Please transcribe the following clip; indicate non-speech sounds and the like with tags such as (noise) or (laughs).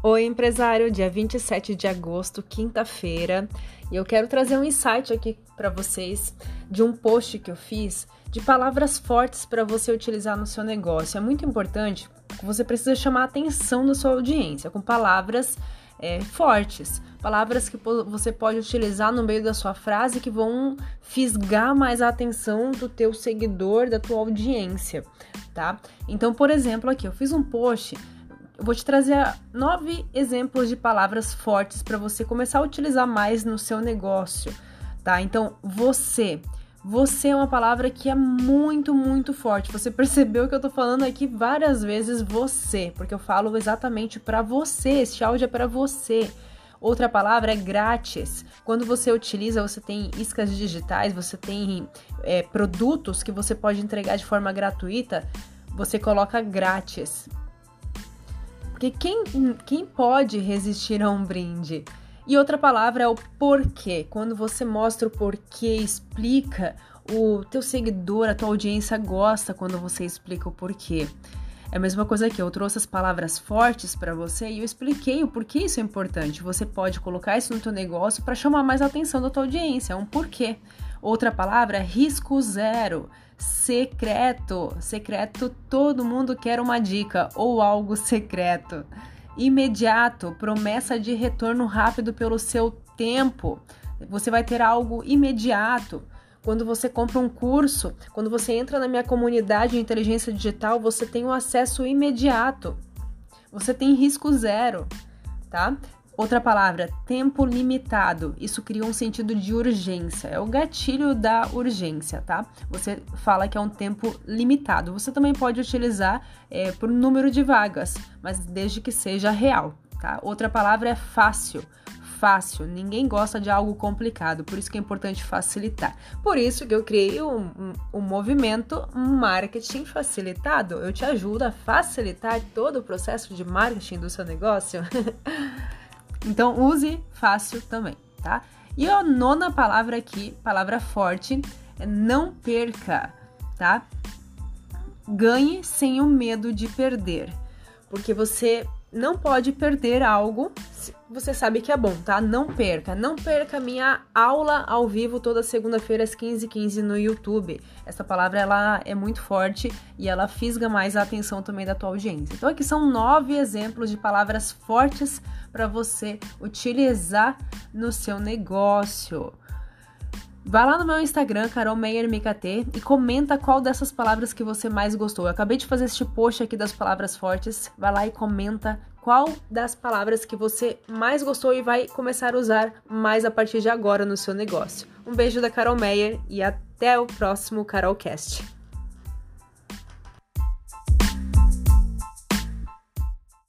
Oi, empresário, dia 27 de agosto, quinta-feira, e eu quero trazer um insight aqui para vocês de um post que eu fiz de palavras fortes para você utilizar no seu negócio. É muito importante, você precisa chamar a atenção da sua audiência com palavras é, fortes, palavras que você pode utilizar no meio da sua frase que vão fisgar mais a atenção do teu seguidor, da tua audiência, tá? Então, por exemplo, aqui eu fiz um post eu vou te trazer nove exemplos de palavras fortes para você começar a utilizar mais no seu negócio, tá? Então, você. Você é uma palavra que é muito, muito forte. Você (laughs) percebeu que eu tô falando aqui várias vezes você, porque eu falo exatamente para você. Este áudio é para você. Outra palavra é grátis. Quando você utiliza, você tem iscas digitais, você tem é, produtos que você pode entregar de forma gratuita, você coloca grátis. Porque quem, quem pode resistir a um brinde? E outra palavra é o porquê. Quando você mostra o porquê, explica, o teu seguidor, a tua audiência gosta quando você explica o porquê. É a mesma coisa que eu trouxe as palavras fortes para você e eu expliquei o porquê isso é importante. Você pode colocar isso no teu negócio para chamar mais a atenção da tua audiência, é um porquê. Outra palavra é risco zero secreto. Secreto, todo mundo quer uma dica ou algo secreto. Imediato, promessa de retorno rápido pelo seu tempo. Você vai ter algo imediato. Quando você compra um curso, quando você entra na minha comunidade de inteligência digital, você tem um acesso imediato. Você tem risco zero, tá? Outra palavra, tempo limitado. Isso cria um sentido de urgência. É o gatilho da urgência, tá? Você fala que é um tempo limitado. Você também pode utilizar é, por número de vagas, mas desde que seja real, tá? Outra palavra é fácil fácil, ninguém gosta de algo complicado, por isso que é importante facilitar. Por isso que eu criei um, um, um, movimento marketing facilitado. Eu te ajudo a facilitar todo o processo de marketing do seu negócio. (laughs) Então, use fácil também, tá? E a nona palavra aqui, palavra forte, é não perca, tá? Ganhe sem o medo de perder, porque você não pode perder algo você sabe que é bom, tá? Não perca, não perca minha aula ao vivo toda segunda-feira às 15h15 15 no YouTube. Essa palavra ela é muito forte e ela fisga mais a atenção também da tua audiência. Então aqui são nove exemplos de palavras fortes para você utilizar no seu negócio. Vai lá no meu Instagram, Carol Meyer MKT, e comenta qual dessas palavras que você mais gostou. Eu acabei de fazer este post aqui das palavras fortes. Vai lá e comenta qual das palavras que você mais gostou e vai começar a usar mais a partir de agora no seu negócio. Um beijo da Carol Meyer e até o próximo Carolcast.